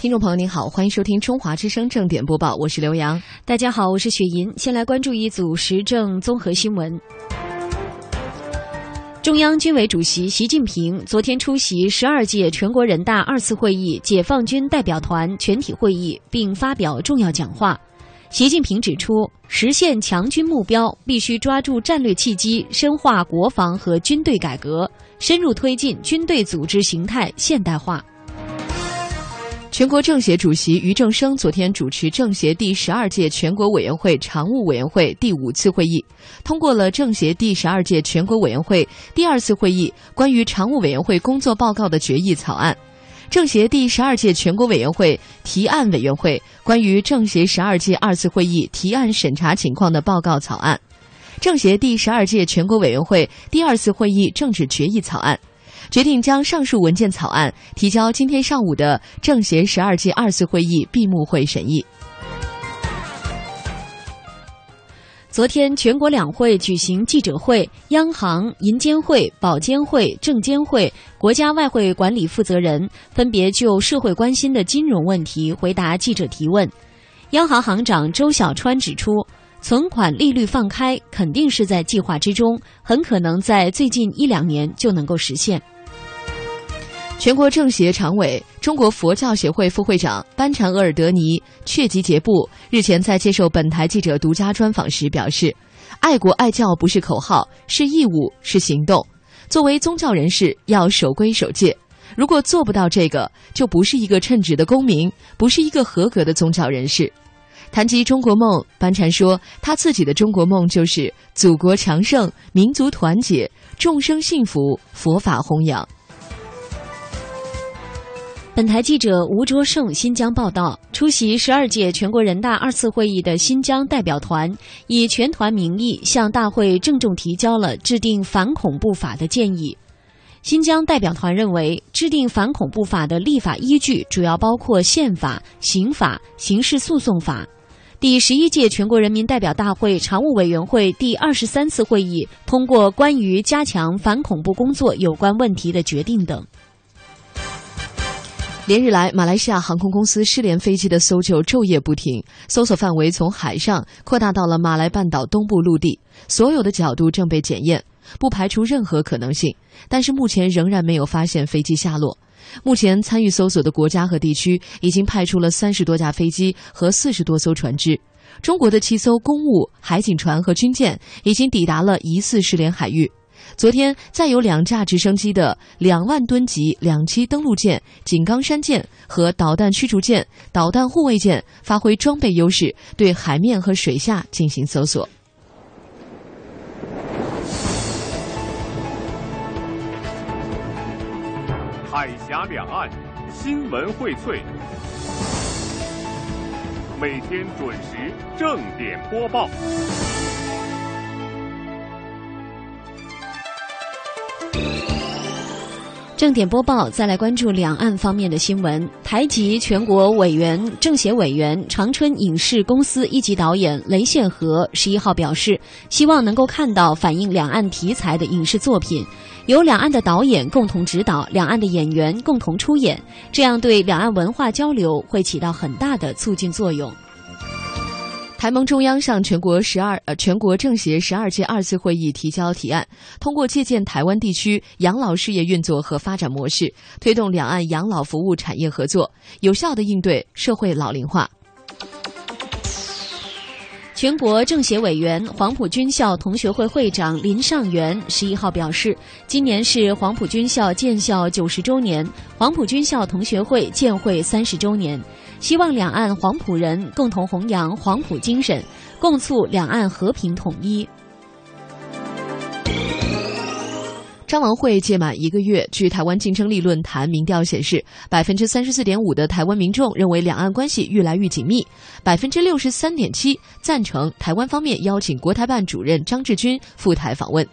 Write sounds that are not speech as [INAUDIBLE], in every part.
听众朋友您好，欢迎收听中华之声正点播报，我是刘洋。大家好，我是雪莹。先来关注一组时政综合新闻。中央军委主席习近平昨天出席十二届全国人大二次会议解放军代表团全体会议，并发表重要讲话。习近平指出，实现强军目标，必须抓住战略契机，深化国防和军队改革，深入推进军队组织形态现代化。全国政协主席俞正声昨天主持政协第十二届全国委员会常务委员会第五次会议，通过了政协第十二届全国委员会第二次会议关于常务委员会工作报告的决议草案，政协第十二届全国委员会提案委员会关于政协十二届二次会议提案审查情况的报告草案，政协第十二届全国委员会第二次会议政治决议草案。决定将上述文件草案提交今天上午的政协十二届二次会议闭幕会审议。昨天，全国两会举行记者会，央行、银监会、保监会、证监会、国家外汇管理负责人分别就社会关心的金融问题回答记者提问。央行行长周小川指出，存款利率放开肯定是在计划之中，很可能在最近一两年就能够实现。全国政协常委、中国佛教协会副会长班禅额尔德尼确吉杰布日前在接受本台记者独家专访时表示：“爱国爱教不是口号，是义务，是行动。作为宗教人士，要守规守戒。如果做不到这个，就不是一个称职的公民，不是一个合格的宗教人士。”谈及中国梦，班禅说：“他自己的中国梦就是祖国强盛、民族团结、众生幸福、佛法弘扬。”本台记者吴卓胜新疆报道：出席十二届全国人大二次会议的新疆代表团，以全团名义向大会郑重提交了制定反恐怖法的建议。新疆代表团认为，制定反恐怖法的立法依据主要包括宪法、刑法、刑事诉讼法。第十一届全国人民代表大会常务委员会第二十三次会议通过关于加强反恐怖工作有关问题的决定等。连日来，马来西亚航空公司失联飞机的搜救昼夜不停，搜索范围从海上扩大到了马来半岛东部陆地，所有的角度正被检验，不排除任何可能性。但是目前仍然没有发现飞机下落。目前参与搜索的国家和地区已经派出了三十多架飞机和四十多艘船只，中国的七艘公务、海警船和军舰已经抵达了疑似失联海域。昨天，再有两架直升机的两万吨级两栖登陆舰“井冈山舰”和导弹驱逐舰、导弹护卫舰发挥装备优势，对海面和水下进行搜索。海峡两岸新闻荟萃，每天准时正点播报。正点播报，再来关注两岸方面的新闻。台籍全国委员、政协委员、长春影视公司一级导演雷宪和十一号表示，希望能够看到反映两岸题材的影视作品，由两岸的导演共同指导，两岸的演员共同出演，这样对两岸文化交流会起到很大的促进作用。台盟中央向全国十二呃全国政协十二届二次会议提交提案，通过借鉴台湾地区养老事业运作和发展模式，推动两岸养老服务产业合作，有效的应对社会老龄化。全国政协委员、黄埔军校同学会会长林尚元十一号表示，今年是黄埔军校建校九十周年，黄埔军校同学会建会三十周年。希望两岸黄埔人共同弘扬黄埔精神，共促两岸和平统一。张王会届满一个月，据台湾竞争力论坛民调显示，百分之三十四点五的台湾民众认为两岸关系越来越紧密，百分之六十三点七赞成台湾方面邀请国台办主任张志军赴台访问。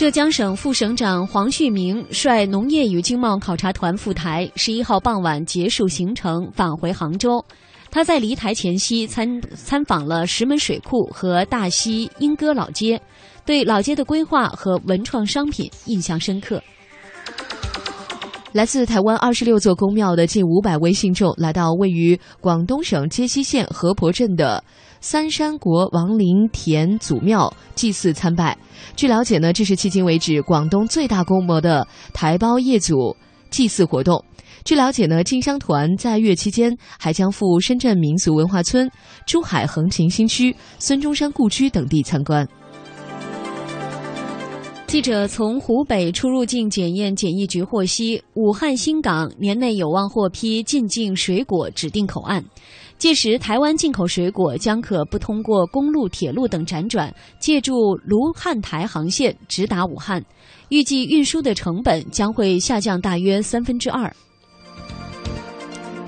浙江省副省长黄旭明率农业与经贸考察团赴台，十一号傍晚结束行程，返回杭州。他在离台前夕参参访了石门水库和大溪莺歌老街，对老街的规划和文创商品印象深刻。来自台湾二十六座宫庙的近五百位信众来到位于广东省揭西县河婆镇的三山国王陵田祖庙祭祀参拜。据了解呢，这是迄今为止广东最大规模的台胞业祖祭祀活动。据了解呢，进香团在月期间还将赴深圳民俗文化村、珠海横琴新区、孙中山故居等地参观。记者从湖北出入境检验检疫局获悉，武汉新港年内有望获批进境水果指定口岸，届时台湾进口水果将可不通过公路、铁路等辗转，借助卢汉台航线直达武汉，预计运输的成本将会下降大约三分之二。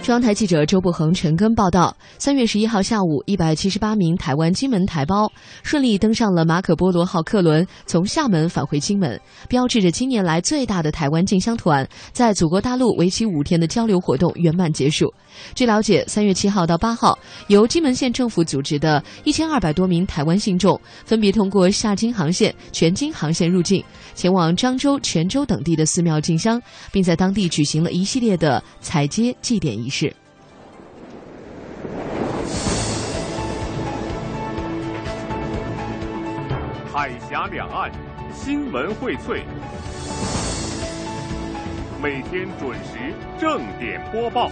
中央台记者周步恒、陈根报道：三月十一号下午，一百七十八名台湾金门台胞顺利登上了马可波罗号客轮，从厦门返回金门，标志着今年来最大的台湾进香团在祖国大陆为期五天的交流活动圆满结束。据了解，三月七号到八号，由金门县政府组织的一千二百多名台湾信众，分别通过厦金航线、全金航线入境，前往漳州、泉州等地的寺庙进香，并在当地举行了一系列的采街祭典仪式。海峡两岸新闻荟萃，每天准时正点播报。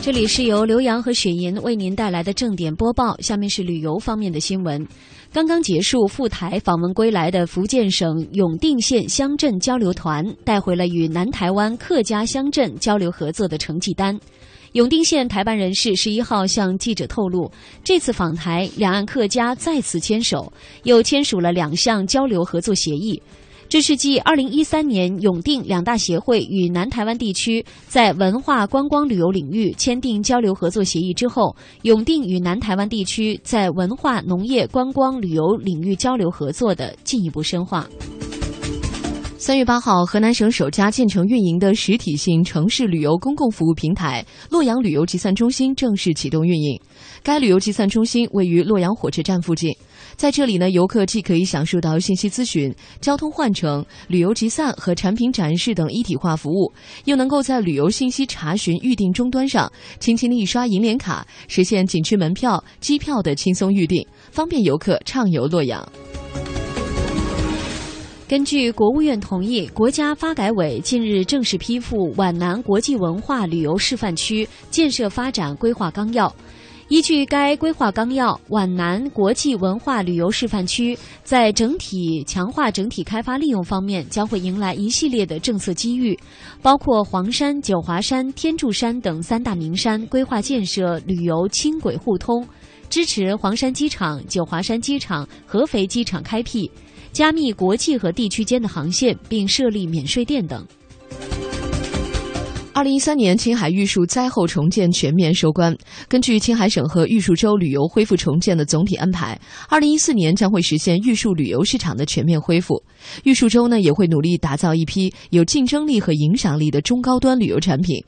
这里是由刘洋和雪莹为您带来的正点播报。下面是旅游方面的新闻。刚刚结束赴台访问归来的福建省永定县乡镇交流团，带回了与南台湾客家乡镇交流合作的成绩单。永定县台办人士十一号向记者透露，这次访台，两岸客家再次牵手，又签署了两项交流合作协议。这是继二零一三年永定两大协会与南台湾地区在文化观光旅游领域签订交流合作协议之后，永定与南台湾地区在文化、农业、观光旅游领域交流合作的进一步深化。三月八号，河南省首家建成运营的实体性城市旅游公共服务平台——洛阳旅游集散中心正式启动运营。该旅游集散中心位于洛阳火车站附近。在这里呢，游客既可以享受到信息咨询、交通换乘、旅游集散和产品展示等一体化服务，又能够在旅游信息查询预订终端上，轻轻的一刷银联卡，实现景区门票、机票的轻松预订，方便游客畅游洛阳。根据国务院同意，国家发改委近日正式批复皖南国际文化旅游示范区建设发展规划纲要。依据该规划纲要，皖南国际文化旅游示范区在整体强化整体开发利用方面，将会迎来一系列的政策机遇，包括黄山、九华山、天柱山等三大名山规划建设旅游轻轨互通，支持黄山机场、九华山机场、合肥机场开辟，加密国际和地区间的航线，并设立免税店等。二零一三年青海玉树灾后重建全面收官。根据青海省和玉树州旅游恢复重建的总体安排，二零一四年将会实现玉树旅游市场的全面恢复。玉树州呢也会努力打造一批有竞争力和影响力的中高端旅游产品。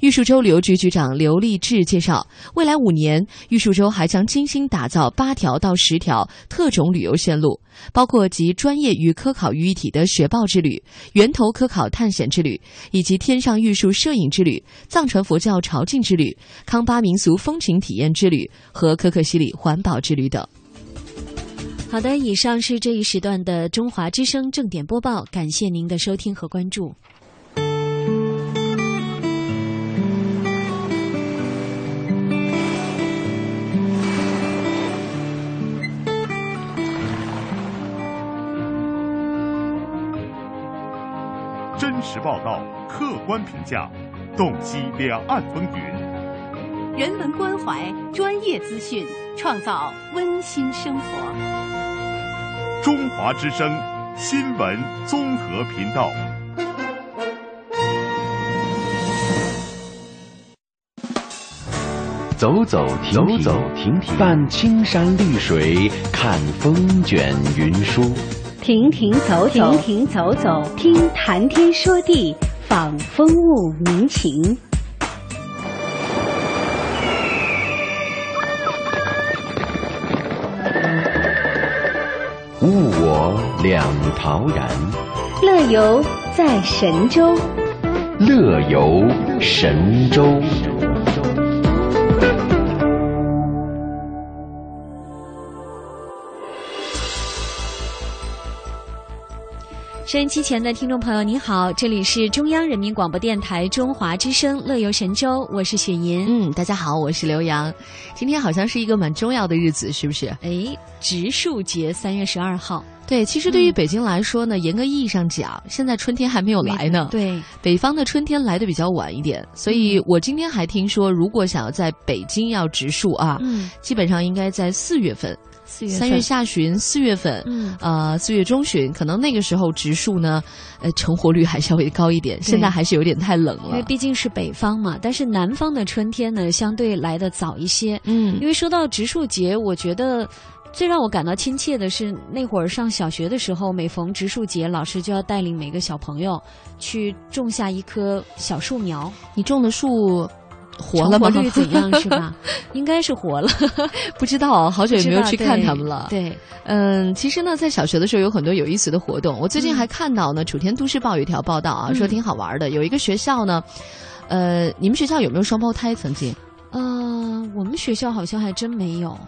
玉树州旅游局局长刘立志介绍，未来五年，玉树州还将精心打造八条到十条特种旅游线路，包括集专业与科考于一体的雪豹之旅、源头科考探险之旅，以及天上玉树摄影之旅、藏传佛教朝觐之旅、康巴民俗风情体验之旅和可可西里环保之旅等。好的，以上是这一时段的中华之声正点播报，感谢您的收听和关注。真实报道，客观评价，洞悉两岸风云，人文关怀，专业资讯，创造温馨生活。中华之声新闻综合频道，走走停停，伴青山绿水，看风卷云舒。停停走走，停停走走，听谈天说地，访风物民情。物我两陶然。乐游在神州。乐游神州。收音机前的听众朋友，你好，这里是中央人民广播电台中华之声《乐游神州》，我是雪莹。嗯，大家好，我是刘洋。今天好像是一个蛮重要的日子，是不是？哎，植树节，三月十二号。对，其实对于北京来说呢，严格意义上讲，现在春天还没有来呢。对，北方的春天来的比较晚一点，所以我今天还听说，如果想要在北京要植树啊，嗯，基本上应该在四月份。四月三月下旬、四月份，嗯呃，四月中旬，可能那个时候植树呢，呃，成活率还稍微高一点。现在还是有点太冷了，因为毕竟是北方嘛。但是南方的春天呢，相对来的早一些。嗯，因为说到植树节，我觉得最让我感到亲切的是，那会儿上小学的时候，每逢植树节，老师就要带领每个小朋友去种下一棵小树苗。你种的树。活了吗？率怎样是吧？[LAUGHS] 应该是活了，不知道，好久也没有去看他们了。对，嗯，其实呢，在小学的时候有很多有意思的活动。我最近还看到呢，《楚天都市报》有一条报道啊，说挺好玩的。有一个学校呢，呃，你们学校有没有双胞胎？曾经？嗯，我们学校好像还真没有。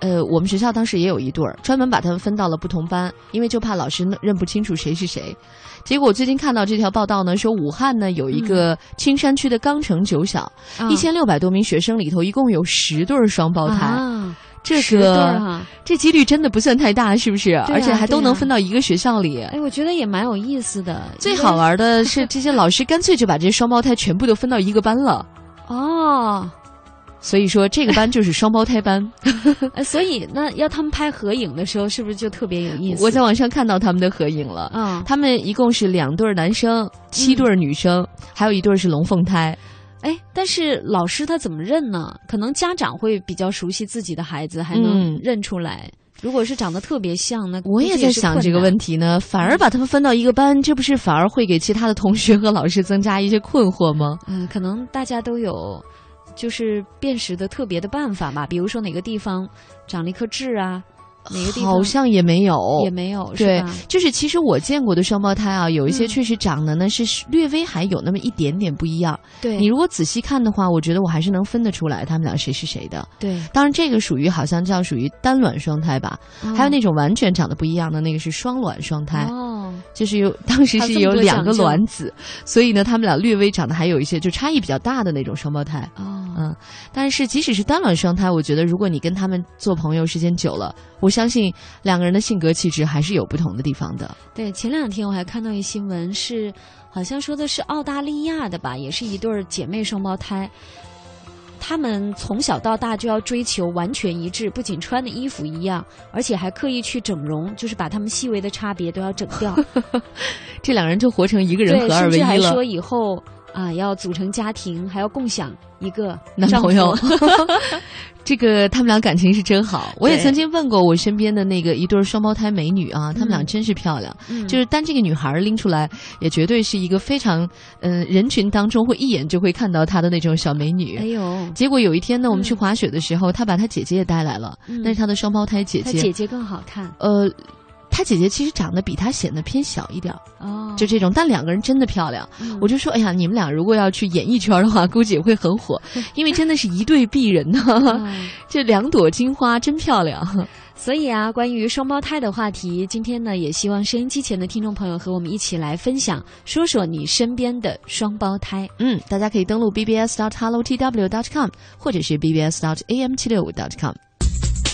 呃，我们学校当时也有一对儿，专门把他们分到了不同班，因为就怕老师认不清楚谁是谁。结果我最近看到这条报道呢，说武汉呢有一个青山区的钢城九小，一千六百多名学生里头，一共有十对双胞胎。啊，这个这几率真的不算太大，是不是？而且还都能分到一个学校里。哎，我觉得也蛮有意思的。最好玩的是，[LAUGHS] 这些老师干脆就把这些双胞胎全部都分到一个班了。哦。所以说，这个班就是双胞胎班。[LAUGHS] 所以，那要他们拍合影的时候，是不是就特别有意思？我在网上看到他们的合影了。嗯，他们一共是两对男生，七对女生，还有一对是龙凤胎。哎，但是老师他怎么认呢？可能家长会比较熟悉自己的孩子，还能认出来。如果是长得特别像，那我也在想这个问题呢。反而把他们分到一个班，这不是反而会给其他的同学和老师增加一些困惑吗？嗯，可能大家都有。就是辨识的特别的办法吧，比如说哪个地方长了一颗痣啊，哪个地方好像也没有，也没有，对，就是其实我见过的双胞胎啊，有一些确实长得呢是略微还有那么一点点不一样。对。你如果仔细看的话，我觉得我还是能分得出来他们俩谁是谁的。对，当然这个属于好像叫属于单卵双胎吧，还有那种完全长得不一样的那个是双卵双胎。哦，就是有 [LAUGHS] 当时是有两个卵子，所以呢，他们俩略微长得还有一些就差异比较大的那种双胞胎。哦。嗯，但是即使是单卵双胎，我觉得如果你跟他们做朋友时间久了，我相信两个人的性格气质还是有不同的地方的。对，前两天我还看到一新闻，是好像说的是澳大利亚的吧，也是一对姐妹双胞胎，他们从小到大就要追求完全一致，不仅穿的衣服一样，而且还刻意去整容，就是把他们细微的差别都要整掉。[LAUGHS] 这两人就活成一个人合二为一了。还说以后。啊，要组成家庭，还要共享一个男朋友，[LAUGHS] [LAUGHS] 这个他们俩感情是真好。我也曾经问过我身边的那个一对双胞胎美女啊，他们俩真是漂亮。就是单这个女孩拎出来，也绝对是一个非常嗯人群当中会一眼就会看到她的那种小美女。哎呦！结果有一天呢，我们去滑雪的时候，她把她姐姐也带来了，那是她的双胞胎姐姐。姐姐更好看。呃。她姐姐其实长得比她显得偏小一点哦，就这种，但两个人真的漂亮。我就说，哎呀，你们俩如果要去演艺圈的话，估计也会很火，[LAUGHS] 因为真的是一对璧人呢，这两朵金花真漂亮。[LAUGHS] 所以啊，关于双胞胎的话题，今天呢，也希望收音机前的听众朋友和我们一起来分享，说说你身边的双胞胎。嗯，大家可以登录 bbs dot hello tw dot com，或者是 bbs dot am 七六五 dot com。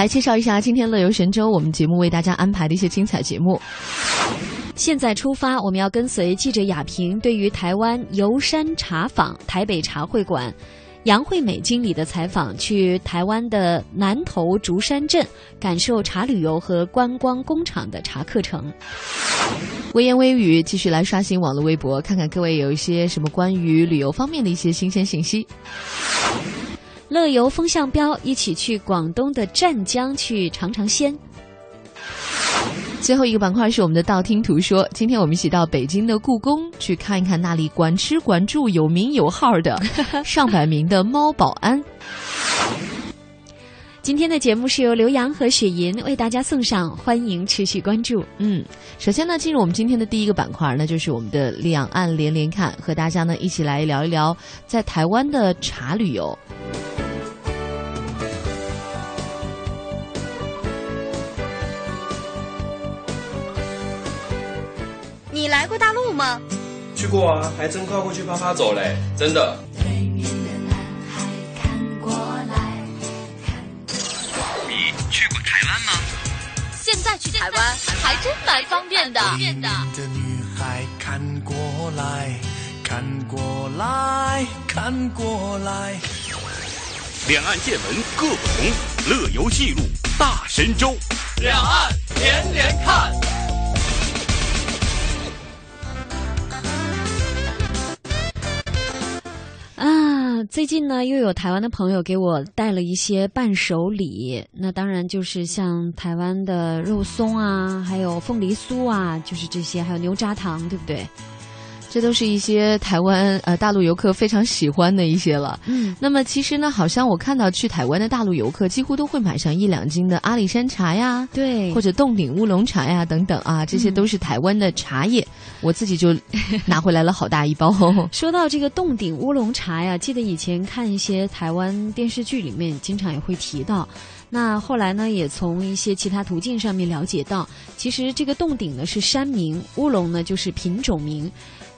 来介绍一下今天乐游神州我们节目为大家安排的一些精彩节目。现在出发，我们要跟随记者雅萍对于台湾游山茶坊台北茶会馆杨惠美经理的采访，去台湾的南投竹山镇感受茶旅游和观光工厂的茶课程。微言微语，继续来刷新网络微博，看看各位有一些什么关于旅游方面的一些新鲜信息。乐游风向标，一起去广东的湛江去尝尝鲜。最后一个板块是我们的道听途说，今天我们一起到北京的故宫去看一看那里管吃管住、有名有号的 [LAUGHS] 上百名的猫保安。今天的节目是由刘洋和雪银为大家送上，欢迎持续关注。嗯，首先呢，进入我们今天的第一个板块，那就是我们的两岸连连看，和大家呢一起来聊一聊在台湾的茶旅游。吗？去过啊，还真跨过去啪啪走嘞，真的。你去过台湾吗？现在去台湾还真蛮方便的。的女孩看过来，看过来，看过来。两岸见闻各不同，乐游记录大神州。两岸连连看。最近呢，又有台湾的朋友给我带了一些伴手礼，那当然就是像台湾的肉松啊，还有凤梨酥啊，就是这些，还有牛轧糖，对不对？这都是一些台湾呃大陆游客非常喜欢的一些了。嗯，那么其实呢，好像我看到去台湾的大陆游客几乎都会买上一两斤的阿里山茶呀，对，或者洞顶乌龙茶呀等等啊，这些都是台湾的茶叶。我自己就拿回来了好大一包。[LAUGHS] 说到这个洞顶乌龙茶呀，记得以前看一些台湾电视剧里面，经常也会提到。那后来呢，也从一些其他途径上面了解到，其实这个洞顶呢是山名，乌龙呢就是品种名。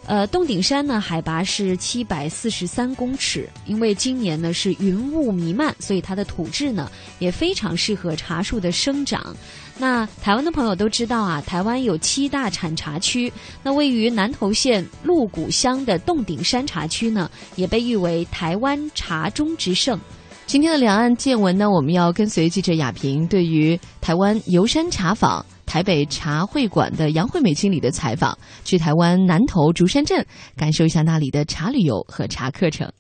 呃，洞顶山呢，海拔是七百四十三公尺。因为今年呢是云雾弥漫，所以它的土质呢也非常适合茶树的生长。那台湾的朋友都知道啊，台湾有七大产茶区。那位于南投县鹿谷乡的洞顶山茶区呢，也被誉为台湾茶中之盛。今天的两岸见闻呢，我们要跟随记者亚萍对于台湾游山茶坊。台北茶会馆的杨惠美经理的采访，去台湾南投竹山镇感受一下那里的茶旅游和茶课程。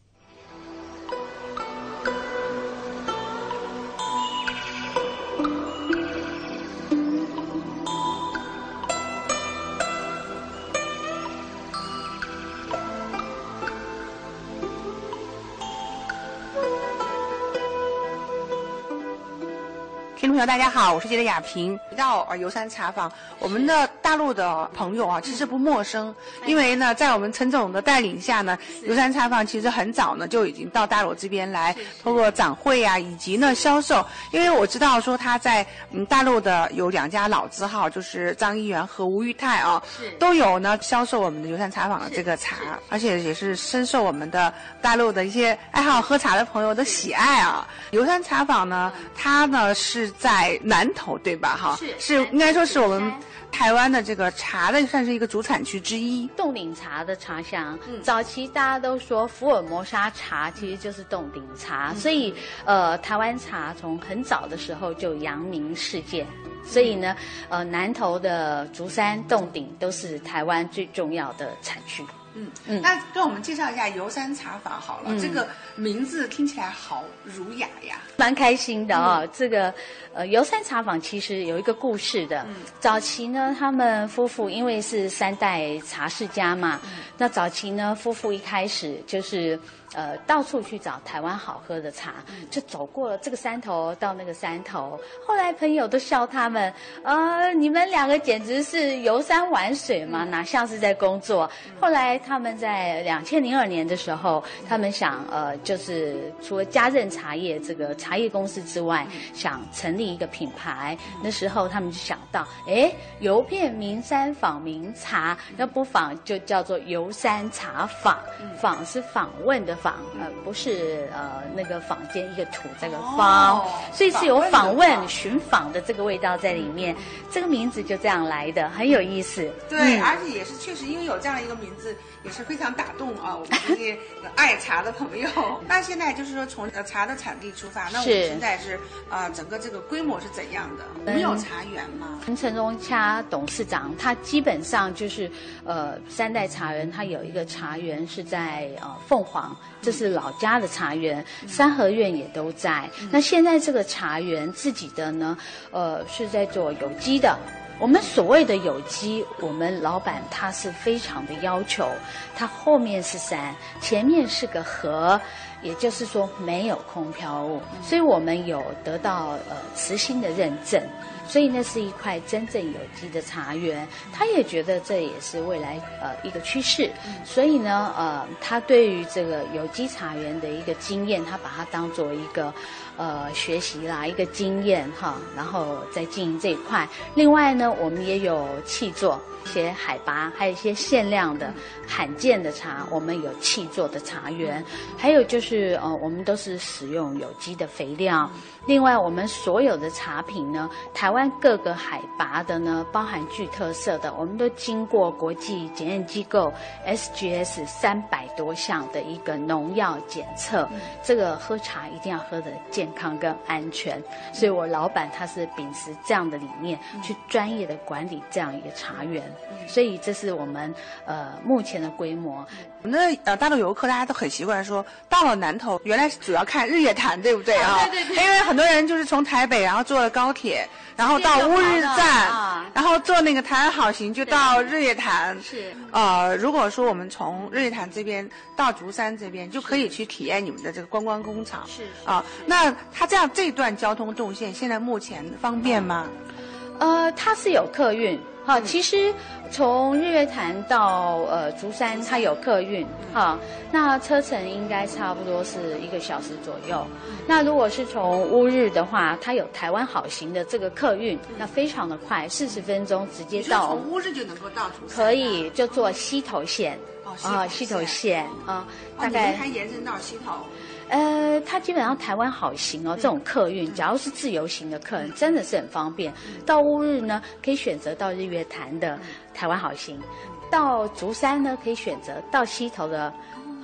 众朋友，大家好，我是记者雅萍。到啊游山茶坊，我们的大陆的朋友啊，其实不陌生，因为呢，在我们陈总的带领下呢，游山茶坊其实很早呢就已经到大陆这边来，通过展会啊，以及呢销售。因为我知道说他在嗯大陆的有两家老字号，就是张一元和吴裕泰啊，都有呢销售我们的游山茶坊的这个茶，而且也是深受我们的大陆的一些爱好喝茶的朋友的喜爱啊。游山茶坊呢，它呢是。在南头对吧？哈，是是应该说是我们台湾的这个茶的算是一个主产区之一。洞顶茶的茶香，早期大家都说福尔摩沙茶其实就是洞顶茶，所以呃，台湾茶从很早的时候就扬名世界。所以呢，呃，南头的竹山、洞顶都是台湾最重要的产区。嗯嗯，那跟我们介绍一下游山茶坊好了，这个名字听起来好儒雅呀，蛮开心的啊。这个呃游山茶坊其实有一个故事的，早期呢，他们夫妇因为是三代茶世家嘛，那早期呢，夫妇一开始就是呃到处去找台湾好喝的茶，就走过了这个山头到那个山头。后来朋友都笑他们，呃，你们两个简直是游山玩水嘛，哪像是在工作。后来他们在两千零二年的时候，他们想呃，就是除了家任茶叶这个茶叶公司之外，想成立一个品牌。那时候他们就想到，哎，游遍名山访名茶，那不妨就叫做游山茶坊。访是访问的访，呃，不是呃那个坊间一个土这个坊，所以是有访问寻访的这个味道在里面。这个名字就这样来的，很有意思。对，而且也是确实因为有这样的一个名字。也是非常打动啊，[LAUGHS] 我们这些爱茶的朋友。[LAUGHS] 那现在就是说，从茶的产地出发，那我们现在是啊，整个这个规模是怎样的？我们有茶园吗？陈荣掐董事长他基本上就是呃三代茶园，他有一个茶园是在呃凤凰，这是老家的茶园，三合院也都在。那现在这个茶园自己的呢，呃是在做有机的。我们所谓的有机，我们老板他是非常的要求，他后面是山，前面是个河，也就是说没有空飘物，所以我们有得到呃慈心的认证。所以那是一块真正有机的茶园，他也觉得这也是未来呃一个趋势，所以呢呃他对于这个有机茶园的一个经验，他把它当做一个呃学习啦一个经验哈，然后再经营这一块。另外呢，我们也有气作。一些海拔，还有一些限量的、罕见的茶，我们有气做的茶园，还有就是呃，我们都是使用有机的肥料。另外，我们所有的茶品呢，台湾各个海拔的呢，包含具特色的，我们都经过国际检验机构 SGS 三百多项的一个农药检测。这个喝茶一定要喝的健康跟安全，所以我老板他是秉持这样的理念，去专业的管理这样一个茶园。所以这是我们呃目前的规模。我们的呃大陆游客大家都很习惯说，到了南头原来是主要看日月潭，对不对啊？对对对。因为很多人就是从台北，然后坐了高铁，然后到乌日站，然后坐那个台湾好行就到日月潭。是。呃，如果说我们从日月潭这边到竹山这边，就可以去体验你们的这个观光工厂。是。啊，那它这样这段交通动线现在目前方便吗？呃，它是有客运。好，其实从日月潭到呃竹山，它有客运，哈，那车程应该差不多是一个小时左右。那如果是从乌日的话，它有台湾好行的这个客运，那非常的快，四十分钟直接到。从乌日就能够到竹山？可以，就坐西头线。哦，西头线啊，大概还延伸到西头。呃，它基本上台湾好行哦，这种客运，假如是自由行的客人，真的是很方便。到乌日呢，可以选择到日月潭的台湾好行；到竹山呢，可以选择到溪头的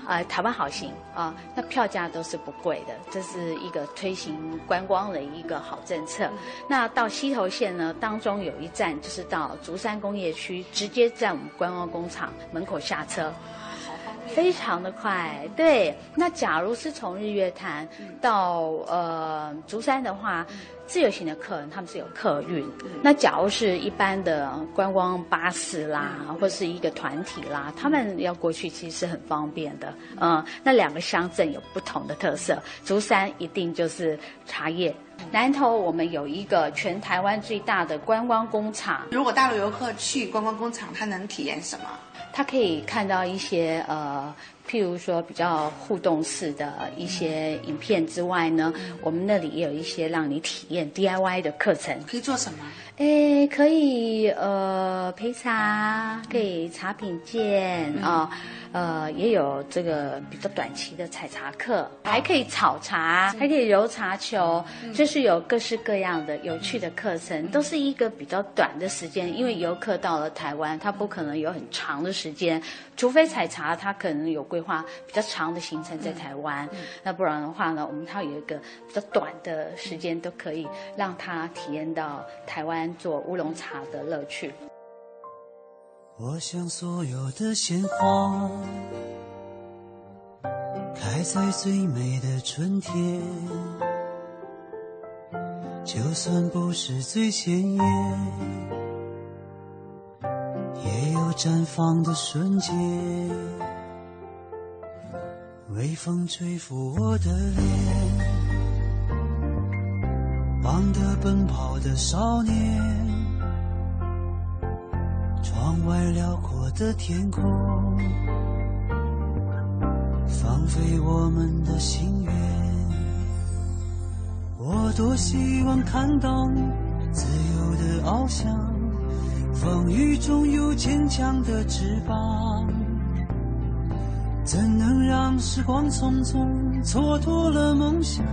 呃台湾好行啊。那票价都是不贵的，这是一个推行观光的一个好政策。那到溪头线呢，当中有一站就是到竹山工业区，直接在我们观光工厂门口下车。非常的快，对。那假如是从日月潭到呃竹山的话，自由行的客人他们是有客运。那假如是一般的观光巴士啦，或是一个团体啦，他们要过去其实是很方便的。嗯，那两个乡镇有不同的特色，竹山一定就是茶叶。南投我们有一个全台湾最大的观光工厂。如果大陆游客去观光工厂，他能体验什么？他可以看到一些呃，譬如说比较互动式的一些影片之外呢，我们那里也有一些让你体验 DIY 的课程。可以做什么？诶，可以呃陪茶，可以茶品鉴啊。呃，也有这个比较短期的采茶课，还可以炒茶，还可以揉茶球，就是有各式各样的有趣的课程，都是一个比较短的时间。因为游客到了台湾，他不可能有很长的时间，除非采茶，他可能有规划比较长的行程在台湾。那不然的话呢，我们他有一个比较短的时间，都可以让他体验到台湾做乌龙茶的乐趣。我想所有的鲜花开在最美的春天，就算不是最鲜艳，也有绽放的瞬间。微风吹拂我的脸，忘得奔跑的少年，窗外辽阔的天空，放飞我们的心愿。我多希望看到你自由的翱翔，风雨中有坚强的翅膀。怎能让时光匆匆蹉跎了梦想？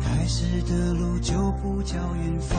开始的路就不叫远方。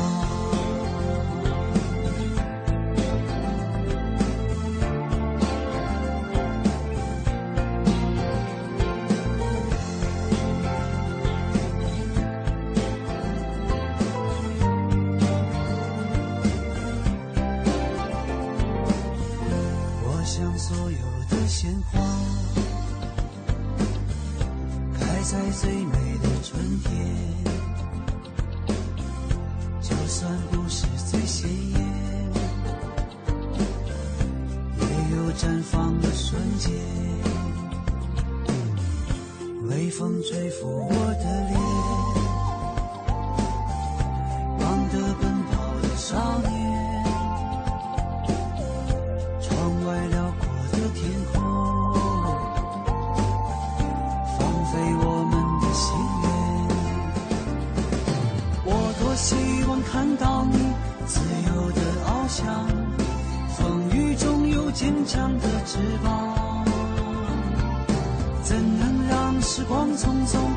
翅膀怎能让时光匆匆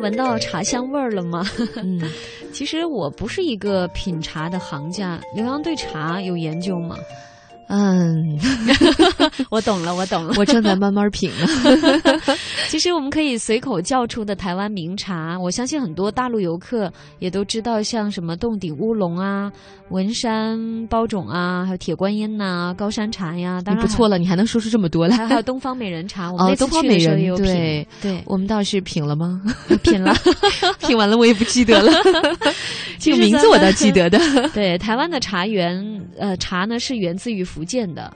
闻到茶香味儿了吗？嗯，[LAUGHS] 其实我不是一个品茶的行家。刘洋对茶有研究吗？嗯，[LAUGHS] 我懂了，我懂了，我正在慢慢品呢。[LAUGHS] [LAUGHS] 其实我们可以随口叫出的台湾名茶，我相信很多大陆游客也都知道，像什么洞顶乌龙啊、文山包种啊，还有铁观音呐、高山茶呀。当然不错了，你还能说出这么多来。还有东方美人茶，[LAUGHS] 我们东方美人有对对，我们倒是品了吗？[LAUGHS] 品了，品完了我也不记得了。这个名字我倒记得的。对，台湾的茶园，呃，茶呢是源自于福建的，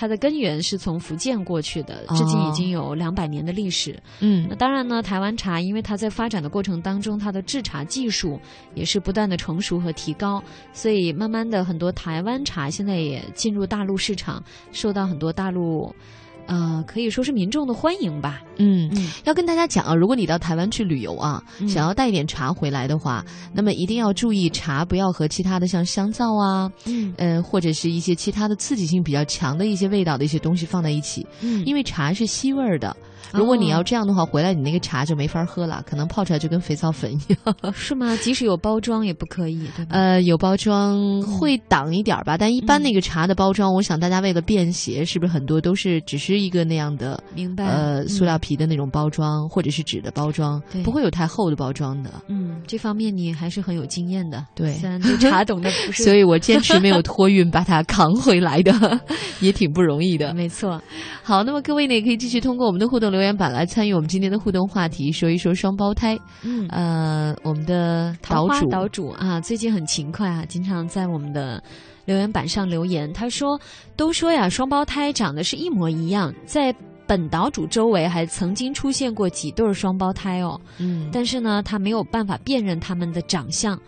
它的根源是从福建过去的，至今已经有两百年的历史。嗯，那当然呢，台湾茶因为它在发展的过程当中，它的制茶技术也是不断的成熟和提高，所以慢慢的很多台湾茶现在也进入大陆市场，受到很多大陆。呃，可以说是民众的欢迎吧。嗯，要跟大家讲啊，如果你到台湾去旅游啊，想要带一点茶回来的话，那么一定要注意茶不要和其他的像香皂啊，嗯，呃，或者是一些其他的刺激性比较强的一些味道的一些东西放在一起。嗯，因为茶是吸味儿的。如果你要这样的话，回来你那个茶就没法喝了，可能泡出来就跟肥皂粉一样。[LAUGHS] 是吗？即使有包装也不可以，对吧？呃，有包装会挡一点儿吧，但一般那个茶的包装，我想大家为了便携，是不是很多都是只是一个那样的？明白。呃，塑料皮的那种包装，或者是纸的包装，不会有太厚的包装的。嗯，这方面你还是很有经验的。对，虽然对茶懂得不 [LAUGHS] 是，所以我坚持没有 [LAUGHS] 托运把它扛回来的，也挺不容易的。没错。好，那么各位呢，也可以继续通过我们的互动留言板来参与。我们今天的互动话题，说一说双胞胎。嗯，呃，我们的岛主岛主啊，最近很勤快啊，经常在我们的留言板上留言。他说：“都说呀，双胞胎长得是一模一样，在本岛主周围还曾经出现过几对双胞胎哦，嗯，但是呢，他没有办法辨认他们的长相。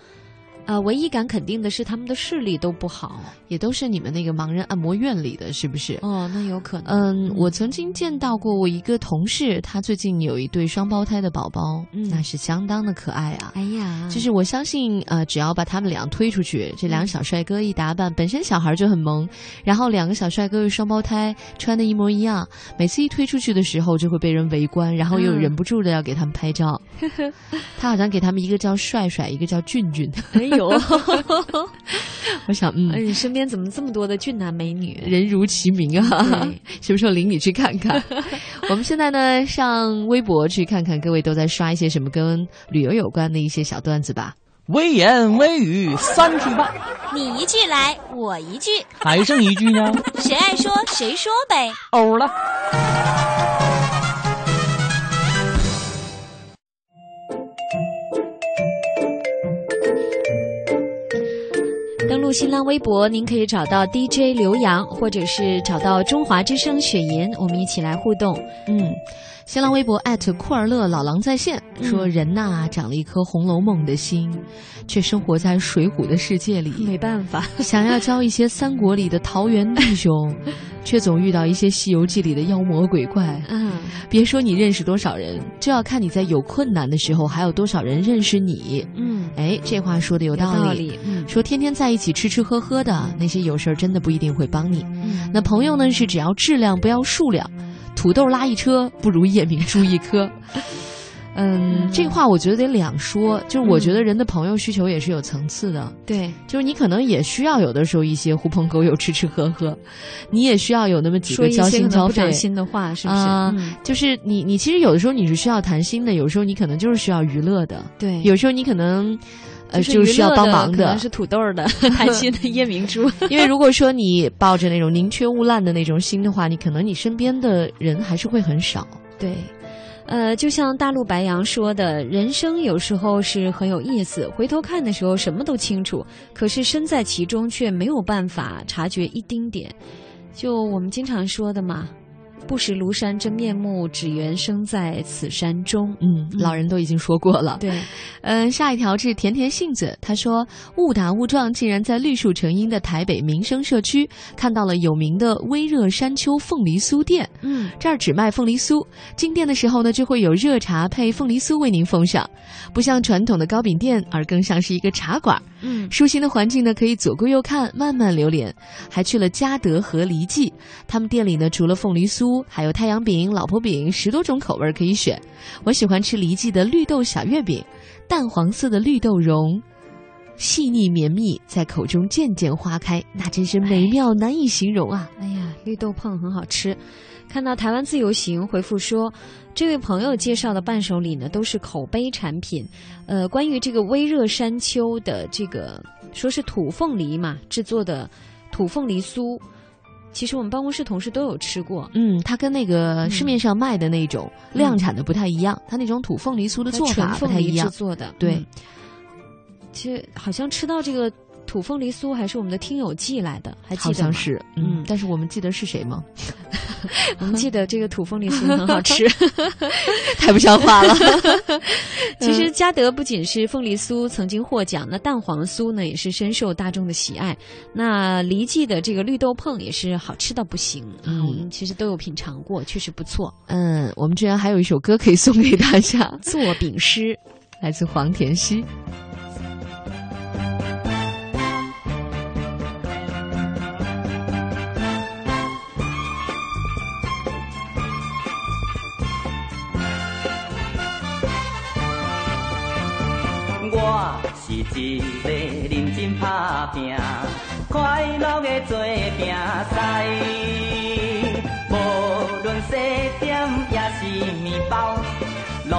呃，唯一敢肯定的是他们的视力都不好，也都是你们那个盲人按摩院里的，是不是？哦，那有可能。嗯，我曾经见到过我一个同事，他最近有一对双胞胎的宝宝，嗯，那是相当的可爱啊。哎呀，就是我相信，呃，只要把他们俩推出去，这两个小帅哥一打扮，本身小孩就很萌，然后两个小帅哥双胞胎穿的一模一样，每次一推出去的时候就会被人围观，然后又忍不住的要给他们拍照。[LAUGHS] 他好像给他们一个叫帅帅，一个叫俊俊。[LAUGHS] 哎呦。[LAUGHS] 我想，嗯，你身边怎么这么多的俊男美女？人如其名啊！[LAUGHS] 什么时候领你去看看？[LAUGHS] 我们现在呢，上微博去看看各位都在刷一些什么跟旅游有关的一些小段子吧。微言微语三句半，你一句来，我一句，还剩一句呢？谁爱说谁说呗。欧了。登录新浪微博，您可以找到 DJ 刘洋，或者是找到中华之声雪银，我们一起来互动。嗯，新浪微博艾特库尔勒老狼在线说：“人呐，长了一颗《红楼梦》的心，却生活在《水浒》的世界里，没办法。想要交一些三国里的桃园弟兄，[LAUGHS] 却总遇到一些《西游记》里的妖魔鬼怪。嗯，别说你认识多少人，就要看你在有困难的时候，还有多少人认识你。嗯，哎，这话说的有道理。道理。嗯，说天天在一起吃吃喝喝的那些有事儿真的不一定会帮你。嗯，那朋友呢是只要质量不要数量，土豆拉一车不如夜明珠一颗。嗯，这话我觉得得两说，就是我觉得人的朋友需求也是有层次的。对，就是你可能也需要有的时候一些狐朋狗友吃吃喝喝，你也需要有那么几个交心交肺心的话，是不是？啊，就是你你其实有的时候你是需要谈心的，有时候你可能就是需要娱乐的。对，有时候你可能。呃，就是需要帮忙的，可能是土豆的 [LAUGHS] 谈心的夜明珠。因为如果说你抱着那种宁缺毋滥的那种心的话，你可能你身边的人还是会很少。对，呃，就像大陆白羊说的，人生有时候是很有意思，回头看的时候什么都清楚，可是身在其中却没有办法察觉一丁点。就我们经常说的嘛。不识庐山真面目，只缘身在此山中。嗯，老人都已经说过了。对，嗯，下一条是甜甜杏子，他说误打误撞，竟然在绿树成荫的台北民生社区看到了有名的微热山丘凤梨酥店。嗯，这儿只卖凤梨酥，进店的时候呢，就会有热茶配凤梨酥为您奉上，不像传统的糕饼店，而更像是一个茶馆。嗯，舒心的环境呢，可以左顾右看，慢慢流连。还去了嘉德和黎记，他们店里呢，除了凤梨酥。还有太阳饼、老婆饼，十多种口味可以选。我喜欢吃黎记的绿豆小月饼，淡黄色的绿豆蓉，细腻绵密，在口中渐渐花开，那真是美妙难以形容啊！哎呀，绿豆碰很好吃。看到台湾自由行回复说，这位朋友介绍的伴手礼呢，都是口碑产品。呃，关于这个微热山丘的这个，说是土凤梨嘛制作的土凤梨酥。其实我们办公室同事都有吃过，嗯，它跟那个市面上卖的那种量产的不太一样，它那种土凤梨酥的做法不太一样，制作的对。其实好像吃到这个土凤梨酥还是我们的听友寄来的，还记得好像是，嗯，但是我们记得是谁吗？[LAUGHS] 我们记得这个土凤梨酥很好吃，[LAUGHS] 太不像话了。[LAUGHS] 其实嘉德不仅是凤梨酥曾经获奖，那蛋黄酥呢也是深受大众的喜爱。那黎记的这个绿豆碰也是好吃到不行啊，我们其实都有品尝过，确实不错。嗯，我们居然还有一首歌可以送给大家，作饼诗，来自黄田溪。一个认真打拼、快乐的做饼师，无论西点也是面包，拢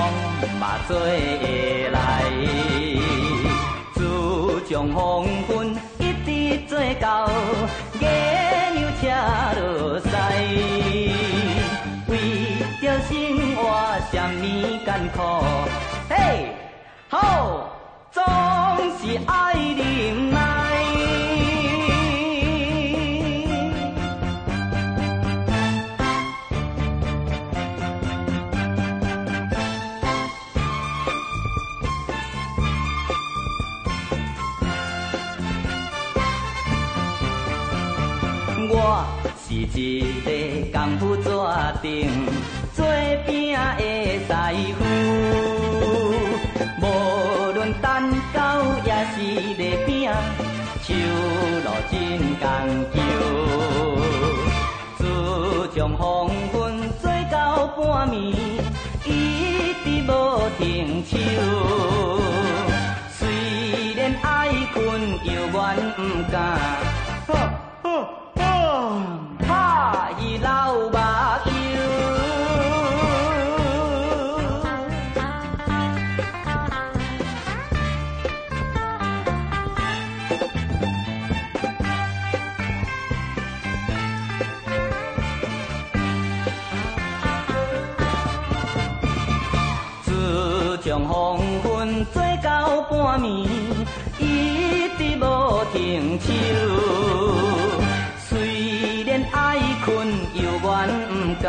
嘛做会来。自从黄昏一直做到月亮车落西，为着生活什么艰苦？嘿，好！总是爱忍耐。我是一个功夫绝顶。做饼的师傅，无论蛋糕也是礼饼，手路真讲究。自从黄昏做到半暝，一直无停手。半暝，一直无停手。虽然爱困，又怨不甘。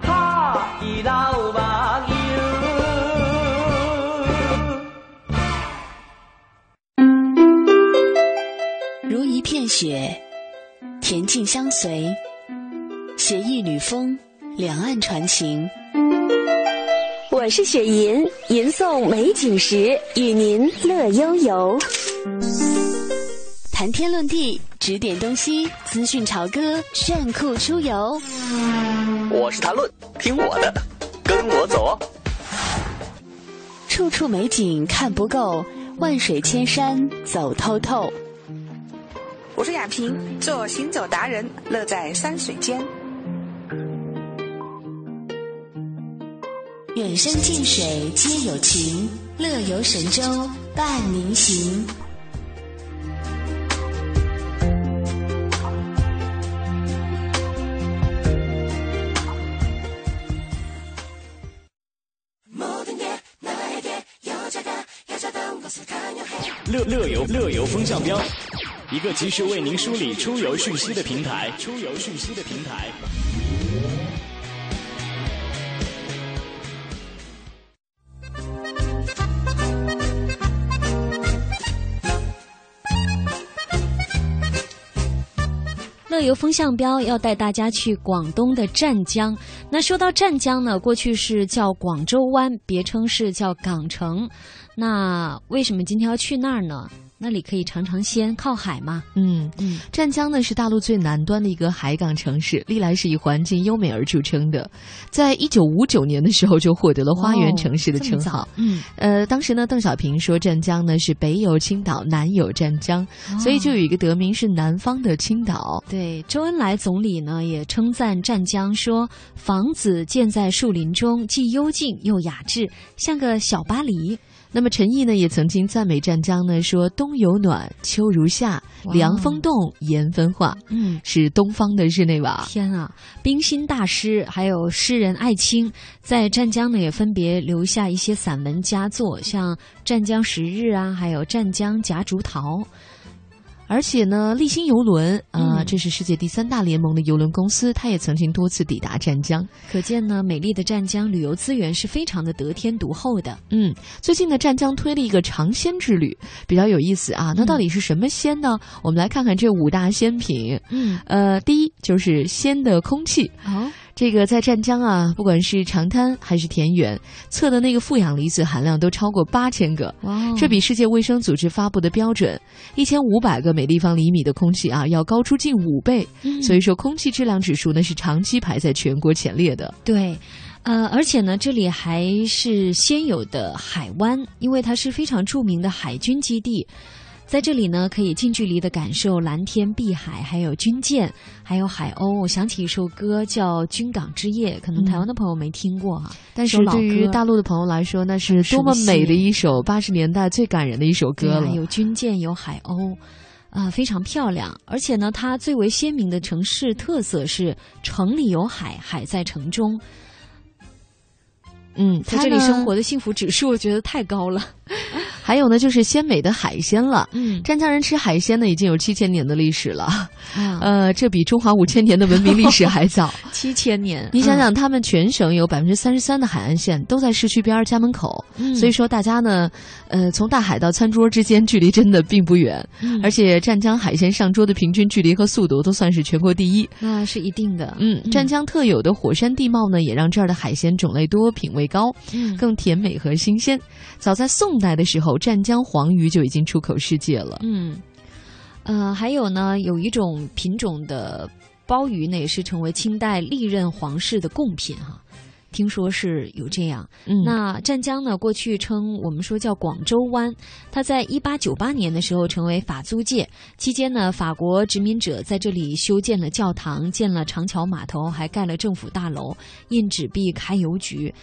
哈伊老目如一片雪，恬静相随；携一缕风，两岸传情。我是雪吟，吟诵美景时，与您乐悠悠。谈天论地，指点东西，资讯潮歌，炫酷出游。我是谈论，听我的，跟我走哦。处处美景看不够，万水千山走透透。我是雅萍，做行走达人，乐在山水间。远山近水皆有情，乐游神州伴您行。乐乐游乐游风向标，一个及时为您梳理出游讯息的平台。出游讯息的平台。乐游风向标要带大家去广东的湛江。那说到湛江呢，过去是叫广州湾，别称是叫港城。那为什么今天要去那儿呢？那里可以尝尝鲜，靠海嘛。嗯嗯，湛江呢是大陆最南端的一个海港城市，历来是以环境优美而著称的。在一九五九年的时候就获得了花园城市的称号。嗯，呃，当时呢，邓小平说湛江呢是北有青岛，南有湛江，哦所以就有一个得名是南方的青岛。对，周恩来总理呢也称赞湛江，说房子建在树林中，既幽静又雅致，像个小巴黎。那么陈毅呢也曾经赞美湛江呢，说冬有暖，秋如夏，凉风动，盐分化，嗯，是东方的日内瓦。天啊，冰心大师还有诗人艾青在湛江呢也分别留下一些散文佳作，像《湛江十日》啊，还有《湛江夹竹桃》。而且呢，立新游轮啊、呃嗯这是世界第三大联盟的邮轮公司，它也曾经多次抵达湛江。可见呢，美丽的湛江旅游资源是非常的得天独厚的。嗯，最近呢，湛江推了一个尝鲜之旅，比较有意思啊。那到底是什么鲜呢？我们来看看这五大鲜品。嗯，呃，第一就是鲜的空气。哦，这个在湛江啊，不管是长滩还是田园，测的那个负氧离子含量都超过八千个。哇哦这比世界卫生组织发布的标准一千五百个每立方厘米的空气啊，要高出近五倍。嗯所以说，空气质量指数呢是长期排在全国前列的。对，呃，而且呢，这里还是先有的海湾，因为它是非常著名的海军基地。在这里呢，可以近距离的感受蓝天碧海，还有军舰，还有海鸥。我想起一首歌叫《军港之夜》，可能台湾的朋友没听过哈、但是对于大陆的朋友来说，那是多么美的一首八十年代最感人的一首歌了。有军舰，有海鸥，啊、非常漂亮。而且呢，它最为鲜明的城市特色是城里有海，海在城中。嗯，他这里生活的幸福指数，我觉得太高了。还有呢，就是鲜美的海鲜了。嗯，湛江人吃海鲜呢，已经有七千年的历史了。啊 [LAUGHS] 呃，这比中华五千年的文明历史还早，[LAUGHS] 七千年。你想想，他们全省有百分之三十三的海岸线都在市区边儿家门口，所以说大家呢，呃，从大海到餐桌之间距离真的并不远，而且湛江海鲜上桌的平均距离和速度都算是全国第一，那是一定的。嗯，湛江特有的火山地貌呢，也让这儿的海鲜种类多、品味高，更甜美和新鲜。早在宋代的时候，湛江黄鱼就已经出口世界了。嗯。呃，还有呢，有一种品种的鲍鱼呢，也是成为清代历任皇室的贡品哈。听说是有这样。嗯，那湛江呢，过去称我们说叫广州湾，它在一八九八年的时候成为法租界期间呢，法国殖民者在这里修建了教堂，建了长桥码头，还盖了政府大楼、印纸币、开邮局。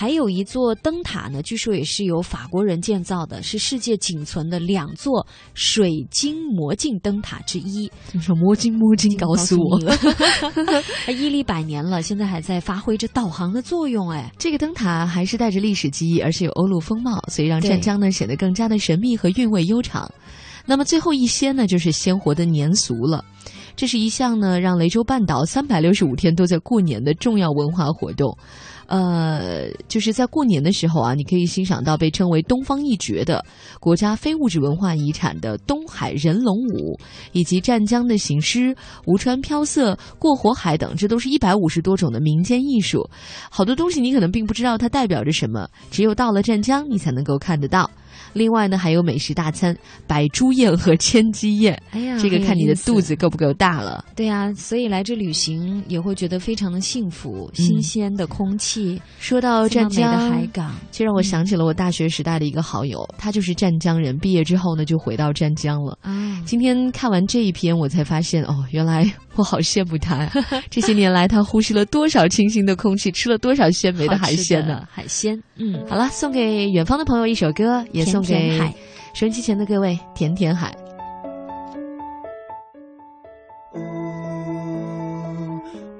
还有一座灯塔呢，据说也是由法国人建造的，是世界仅存的两座水晶魔镜灯塔之一。你说魔镜魔镜，告诉我，[LAUGHS] 它屹立百年了，现在还在发挥着导航的作用。哎，这个灯塔还是带着历史记忆，而且有欧陆风貌，所以让湛江呢显得更加的神秘和韵味悠长。那么最后一些呢，就是鲜活的年俗了。这是一项呢，让雷州半岛三百六十五天都在过年的重要文化活动。呃，就是在过年的时候啊，你可以欣赏到被称为“东方一绝”的国家非物质文化遗产的东海人龙舞，以及湛江的行尸、吴川飘色、过火海等，这都是一百五十多种的民间艺术。好多东西你可能并不知道它代表着什么，只有到了湛江，你才能够看得到。另外呢，还有美食大餐百猪宴和千鸡宴。哎呀，这个看你的肚子够不够大了。对呀，所以来这旅行也会觉得非常的幸福，新鲜的空气。说到湛江的海港，就让我想起了我大学时代的一个好友，他就是湛江人，毕业之后呢就回到湛江了。哎，今天看完这一篇，我才发现哦，原来我好羡慕他呀！[LAUGHS] 这些年来，他呼吸了多少清新的空气，吃了多少鲜美的海鲜呢？海鲜，嗯，好了，送给远方的朋友一首歌，也送给收音机前的各位，甜甜海。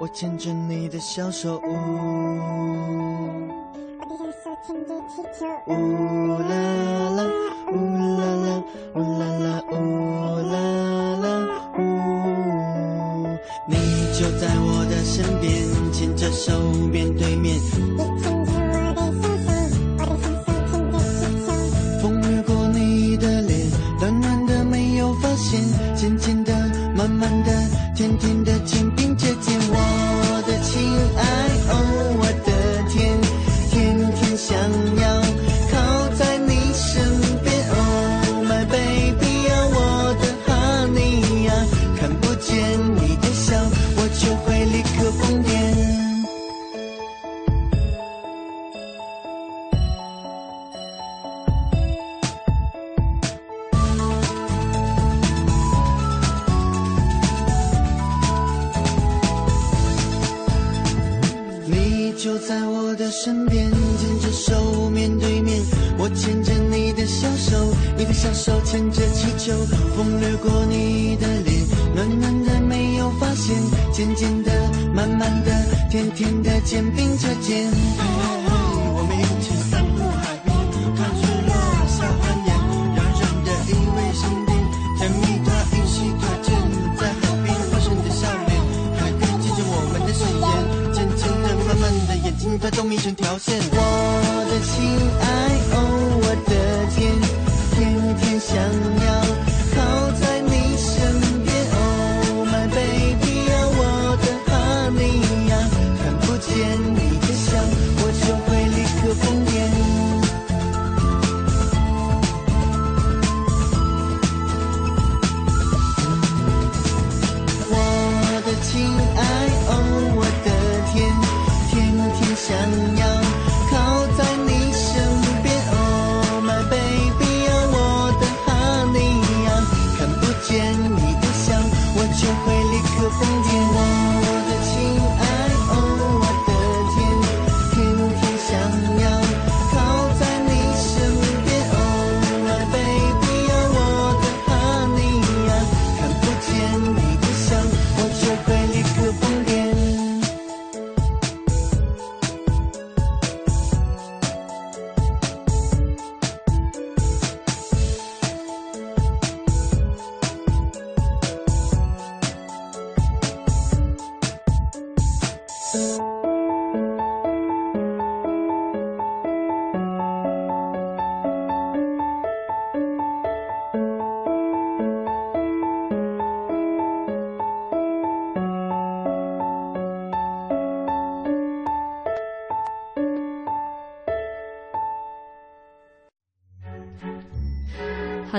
我牵着你的小手，呜，我的手牵着气球，呜啦啦，呜啦啦，呜啦啦，呜啦啦，就在我的身边，牵着手面对面，你牵着我的小手，我的小手牵着气球，风掠过你的脸，暖暖的没有发现，渐渐的，慢慢的，天天在我的身边，牵着手面对面，我牵着你的小手，你的小手牵着气球，风掠过你的脸，暖暖的没有发现，渐渐的，慢慢的，甜甜的肩并着肩。睛它都眯成条线。我的亲爱，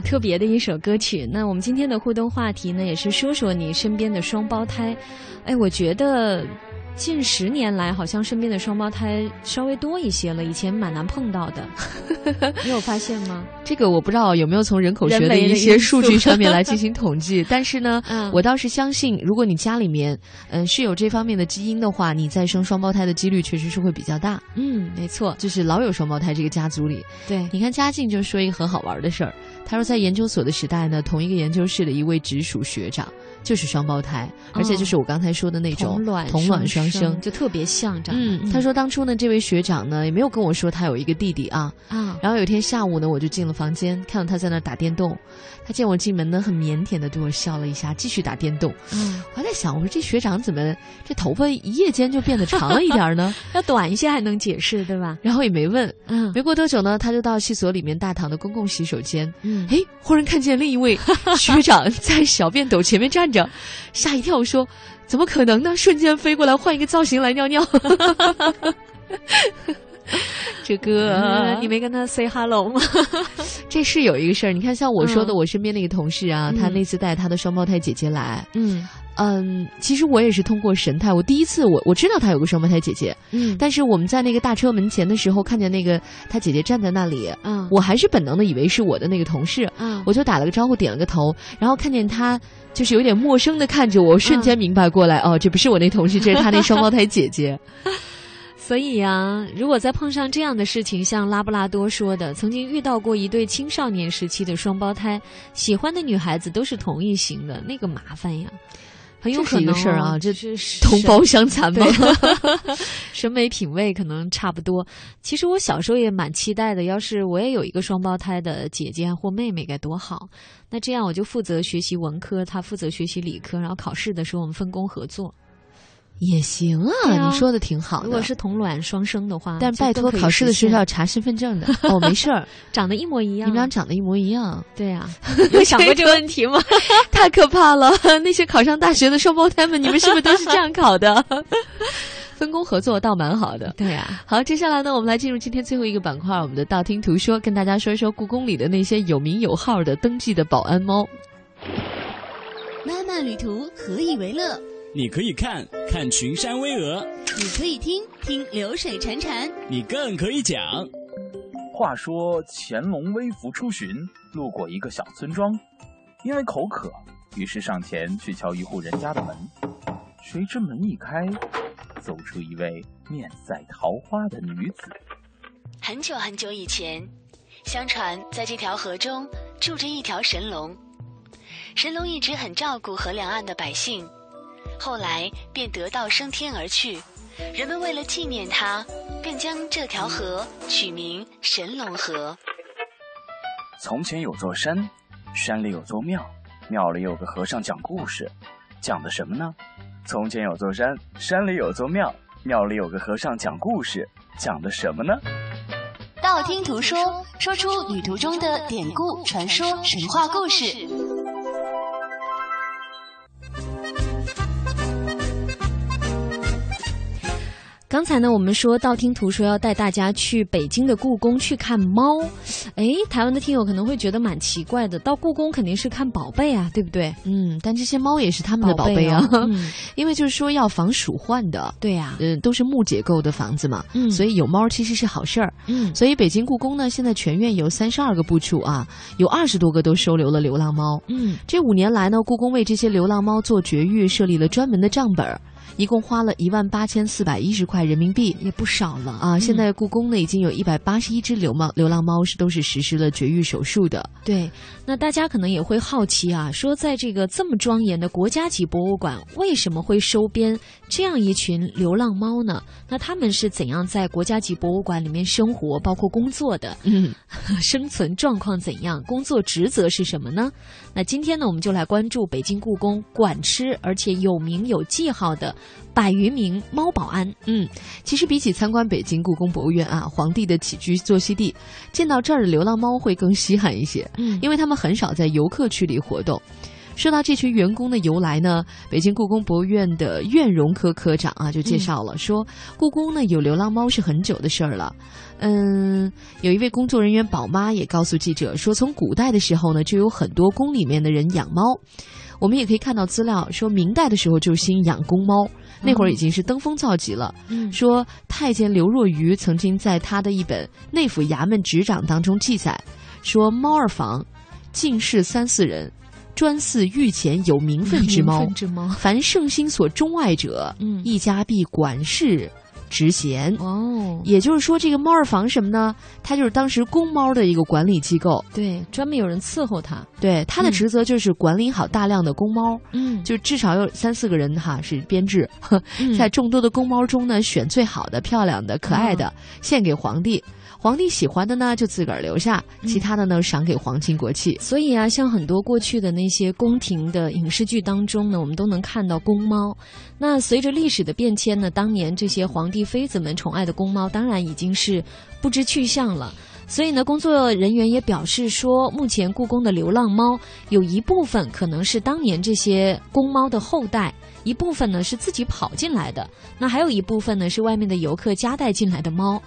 特别的一首歌曲。那我们今天的互动话题呢，也是说说你身边的双胞胎。哎，我觉得近十年来，好像身边的双胞胎稍微多一些了，以前蛮难碰到的。[LAUGHS] 你有发现吗？这个我不知道有没有从人口学的一些数据上面来进行统计，[LAUGHS] 但是呢，嗯、我倒是相信，如果你家里面嗯是有这方面的基因的话，你再生双胞胎的几率确实是会比较大。嗯，没错，就是老有双胞胎这个家族里。对，你看嘉靖就说一个很好玩的事儿，他说在研究所的时代呢，同一个研究室的一位直属学长就是双胞胎，而且就是我刚才说的那种同卵同卵双生，就特别像长。嗯，他说当初呢，这位学长呢也没有跟我说他有一个弟弟啊啊，然后有一天下午呢，我就进了房间，看到他在那儿打电动，他见我进门呢，很腼腆的对我笑了一下，继续打电动。嗯，我还在想，我说这学长怎么这头发一夜间就变得长了一点呢？[LAUGHS] 要短一些还能解释对吧？然后也没问。嗯，没过多久呢，他就到系所里面大堂的公共洗手间。嗯，哎，忽然看见另一位 [LAUGHS] 学长在小便斗前面站着，吓一跳，说：“怎么可能呢？”瞬间飞过来换一个造型来尿尿。[LAUGHS] 这个、嗯、你没跟他 say hello 吗？[LAUGHS] 这是有一个事儿，你看，像我说的，嗯、我身边那个同事啊，嗯、他那次带他的双胞胎姐姐来，嗯嗯，其实我也是通过神态，我第一次我我知道他有个双胞胎姐姐，嗯，但是我们在那个大车门前的时候，看见那个他姐姐站在那里，嗯，我还是本能的以为是我的那个同事，嗯，我就打了个招呼，点了个头，然后看见他就是有点陌生的看着我，瞬间明白过来，嗯、哦，这不是我那同事，这是他那双胞胎姐姐。[LAUGHS] 所以呀、啊，如果再碰上这样的事情，像拉布拉多说的，曾经遇到过一对青少年时期的双胞胎，喜欢的女孩子都是同一型的，那个麻烦呀，很有可能、事儿啊，这是同胞相残吗？[LAUGHS] 审美品味可能差不多。其实我小时候也蛮期待的，要是我也有一个双胞胎的姐姐或妹妹该多好。那这样我就负责学习文科，他负责学习理科，然后考试的时候我们分工合作。也行啊，啊你说的挺好的。如果是同卵双生的话，但拜托，考试的时候要查身份证的。哦，没事儿，[LAUGHS] 长得一模一样。你们俩长得一模一样。对呀、啊，[LAUGHS] 有想过这个问题吗？[LAUGHS] 太可怕了！那些考上大学的双胞胎们，你们是不是都是这样考的？分工合作倒蛮好的。对呀、啊，好，接下来呢，我们来进入今天最后一个板块，我们的道听途说，跟大家说一说故宫里的那些有名有号的登记的保安猫。妈妈旅途，何以为乐？你可以看看群山巍峨，你可以听听流水潺潺，你更可以讲。话说乾隆微服出巡，路过一个小村庄，因为口渴，于是上前去敲一户人家的门。谁知门一开，走出一位面赛桃花的女子。很久很久以前，相传在这条河中住着一条神龙，神龙一直很照顾河两岸的百姓。后来便得道升天而去，人们为了纪念他，便将这条河取名神龙河。从前有座山，山里有座庙，庙里有个和尚讲故事，讲的什么呢？从前有座山，山里有座庙，庙里有个和尚讲故事，讲的什么呢？道听途说，说出旅途中的典故、传说、神话故事。刚才呢，我们说道听途说要带大家去北京的故宫去看猫，哎，台湾的听友可能会觉得蛮奇怪的，到故宫肯定是看宝贝啊，对不对？嗯，但这些猫也是他们的宝贝啊，贝哦 [LAUGHS] 嗯、因为就是说要防鼠患的，对呀、啊，嗯，都是木结构的房子嘛，嗯，所以有猫其实是好事儿，嗯，所以北京故宫呢，现在全院有三十二个部处啊，有二十多个都收留了流浪猫，嗯，这五年来呢，故宫为这些流浪猫做绝育设立了专门的账本儿。一共花了一万八千四百一十块人民币，也不少了啊！嗯、现在故宫呢已经有一百八十一只流浪流浪猫是都是实施了绝育手术的。对，那大家可能也会好奇啊，说在这个这么庄严的国家级博物馆，为什么会收编这样一群流浪猫呢？那他们是怎样在国家级博物馆里面生活，包括工作的？嗯，[LAUGHS] 生存状况怎样？工作职责是什么呢？那今天呢，我们就来关注北京故宫管吃而且有名有记号的。百余名猫保安，嗯，其实比起参观北京故宫博物院啊，皇帝的起居作息地，见到这儿的流浪猫会更稀罕一些，嗯，因为他们很少在游客区里活动。说到这群员工的由来呢，北京故宫博物院的院容科科长啊就介绍了，说故宫呢有流浪猫是很久的事儿了。嗯，有一位工作人员宝妈也告诉记者说，从古代的时候呢，就有很多宫里面的人养猫。我们也可以看到资料说，明代的时候就兴养公猫，那会儿已经是登峰造极了。嗯说太监刘若愚曾经在他的一本内府衙门执掌当中记载，说猫儿房进士三四人，专饲御前有名分之猫 [LAUGHS] 名分，之猫凡圣心所钟爱者，嗯一家必管事。职衔哦，也就是说，这个猫儿房什么呢？它就是当时公猫的一个管理机构。对，专门有人伺候它。对，它的职责就是管理好大量的公猫。嗯，就至少有三四个人哈是编制，[LAUGHS] 在众多的公猫中呢，选最好的、漂亮的、可爱哦的，献给皇帝。皇帝喜欢的呢，就自个儿留下；嗯其他的呢，赏给皇亲国戚。所以啊，像很多过去的那些宫廷的影视剧当中呢，我们都能看到公猫。那随着历史的变迁呢，当年这些皇帝妃子们宠爱的公猫，当然已经是不知去向了。所以呢，工作人员也表示说，目前故宫的流浪猫有一部分可能是当年这些公猫的后代，一部分呢是自己跑进来的，那还有一部分呢是外面的游客夹带进来的猫。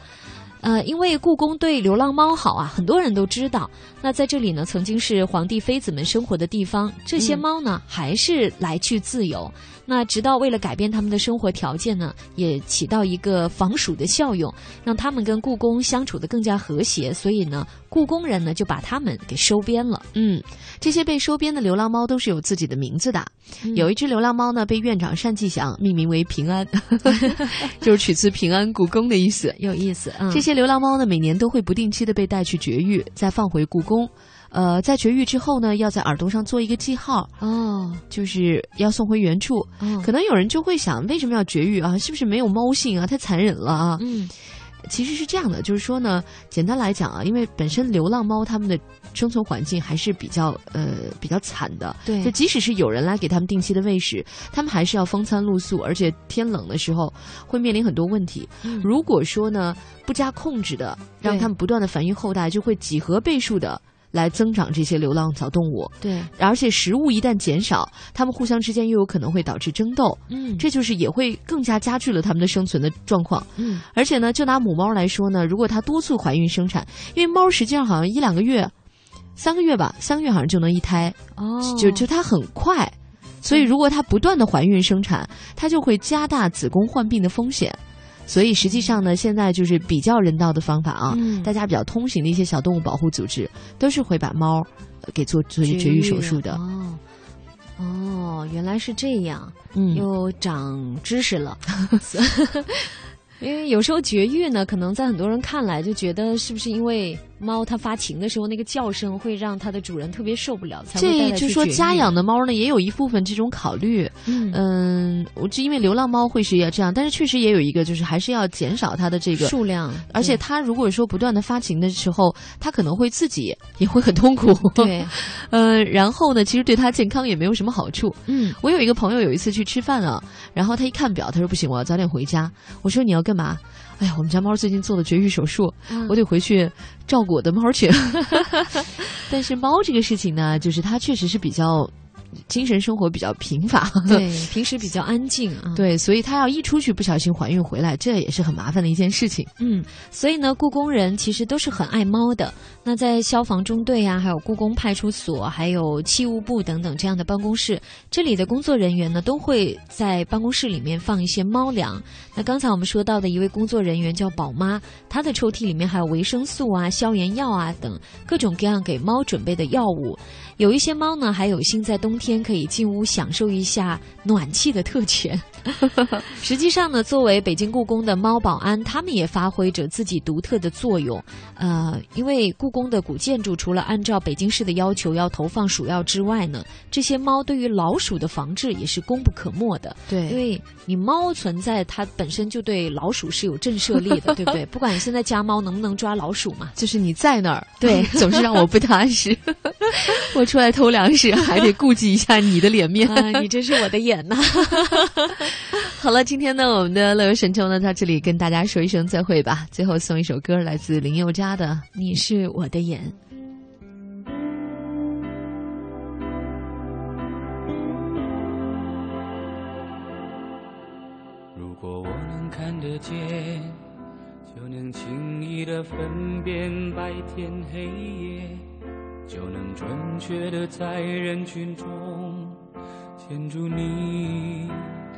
呃，因为故宫对流浪猫好啊，很多人都知道。那在这里呢，曾经是皇帝妃子们生活的地方，这些猫呢、还是来去自由。那直到为了改变他们的生活条件呢，也起到一个防暑的效用，让他们跟故宫相处的更加和谐。所以呢，故宫人呢就把他们给收编了。嗯，这些被收编的流浪猫都是有自己的名字的。嗯有一只流浪猫呢，被院长单霁翔命名为平安，[LAUGHS] 就是取自平安故宫的意思。有意思。嗯、这些流浪猫呢，每年都会不定期的被带去绝育，再放回故宫。呃，在绝育之后呢，要在耳朵上做一个记号，哦，就是要送回原处。哦可能有人就会想，为什么要绝育啊？是不是没有猫性啊？太残忍了啊！嗯，其实是这样的，就是说呢，简单来讲啊，因为本身流浪猫它们的生存环境还是比较呃比较惨的，对就即使是有人来给它们定期的喂食，它们还是要风餐露宿，而且天冷的时候会面临很多问题。嗯如果说呢不加控制的，让它们不断的繁育后代，就会几何倍数的。来增长这些流浪小动物，对，而且食物一旦减少，它们互相之间又有可能会导致争斗，嗯。这就是也会更加加剧了它们的生存的状况。嗯，而且呢，就拿母猫来说呢，如果它多次怀孕生产，因为猫实际上好像一两个月、三个月吧，三个月好像就能一胎，哦，就就它很快，所以如果它不断的怀孕生产，它就会加大子宫患病的风险。所以实际上呢，现在就是比较人道的方法啊，嗯大家比较通行的一些小动物保护组织，都是会把猫呃给做做绝育手术的。哦，哦，原来是这样，嗯又长知识了。[LAUGHS] 因为有时候绝育呢，可能在很多人看来就觉得是不是因为猫它发情的时候那个叫声会让它的主人特别受不了，才会带这就说，家养的猫呢，也有一部分这种考虑。嗯嗯，我就因为流浪猫会是要这样，但是确实也有一个，就是还是要减少它的这个数量，而且它如果说不断的发情的时候，它可能会自己也会很痛苦。对，[LAUGHS] 呃，然后呢，其实对它健康也没有什么好处。嗯，我有一个朋友有一次去吃饭啊，然后他一看表，他说不行，我要早点回家。我说你要干嘛？哎呀，我们家猫最近做了绝育手术，嗯我得回去照顾我的猫去。[LAUGHS] 但是猫这个事情呢，就是它确实是比较精神生活比较贫乏，[LAUGHS] [LAUGHS] 对，平时比较安静啊。对，所以他要一出去不小心怀孕回来，这也是很麻烦的一件事情。嗯，所以呢，故宫人其实都是很爱猫的。那在消防中队啊，还有故宫派出所，还有器物部等等这样的办公室，这里的工作人员呢，都会在办公室里面放一些猫粮。那刚才我们说到的一位工作人员叫宝妈，她的抽屉里面还有维生素啊、消炎药啊等各种各样给猫准备的药物。有一些猫呢，还有幸在冬天可以进屋享受一下暖气的特权。[LAUGHS] 实际上呢，作为北京故宫的猫保安，他们也发挥着自己独特的作用。呃，因为故宫的古建筑除了按照北京市的要求要投放鼠药之外呢，这些猫对于老鼠的防治也是功不可没的。对因为你猫存在，它本身就对老鼠是有震慑力的，[LAUGHS] 对不对？不管你现在家猫能不能抓老鼠嘛，就是你在那儿，对 [LAUGHS] 总是让我不踏实。我出来偷粮食，还得顾及一下你的脸面。啊，你真是我的眼呐！[LAUGHS] 好了今天呢我们的乐游神州呢在这里跟大家说一声再会吧。最后送一首歌来自林宥嘉的你是我的眼。如果我能看得见就能轻易的分辨白天黑夜就能准确的在人群中牵住你。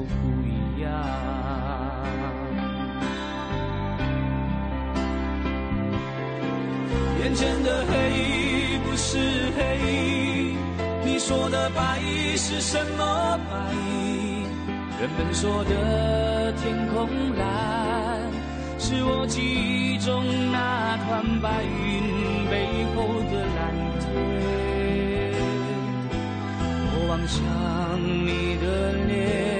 都不一样。眼前的黑不是黑，你说的白是什么白？人们说的天空蓝，是我记忆中那团白云背后的蓝天。我望向你的脸，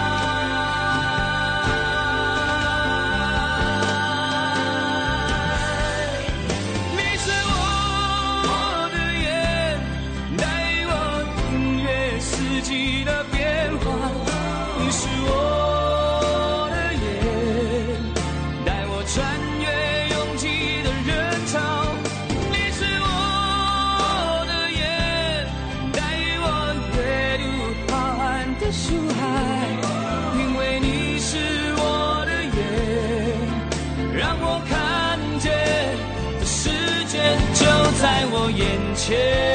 我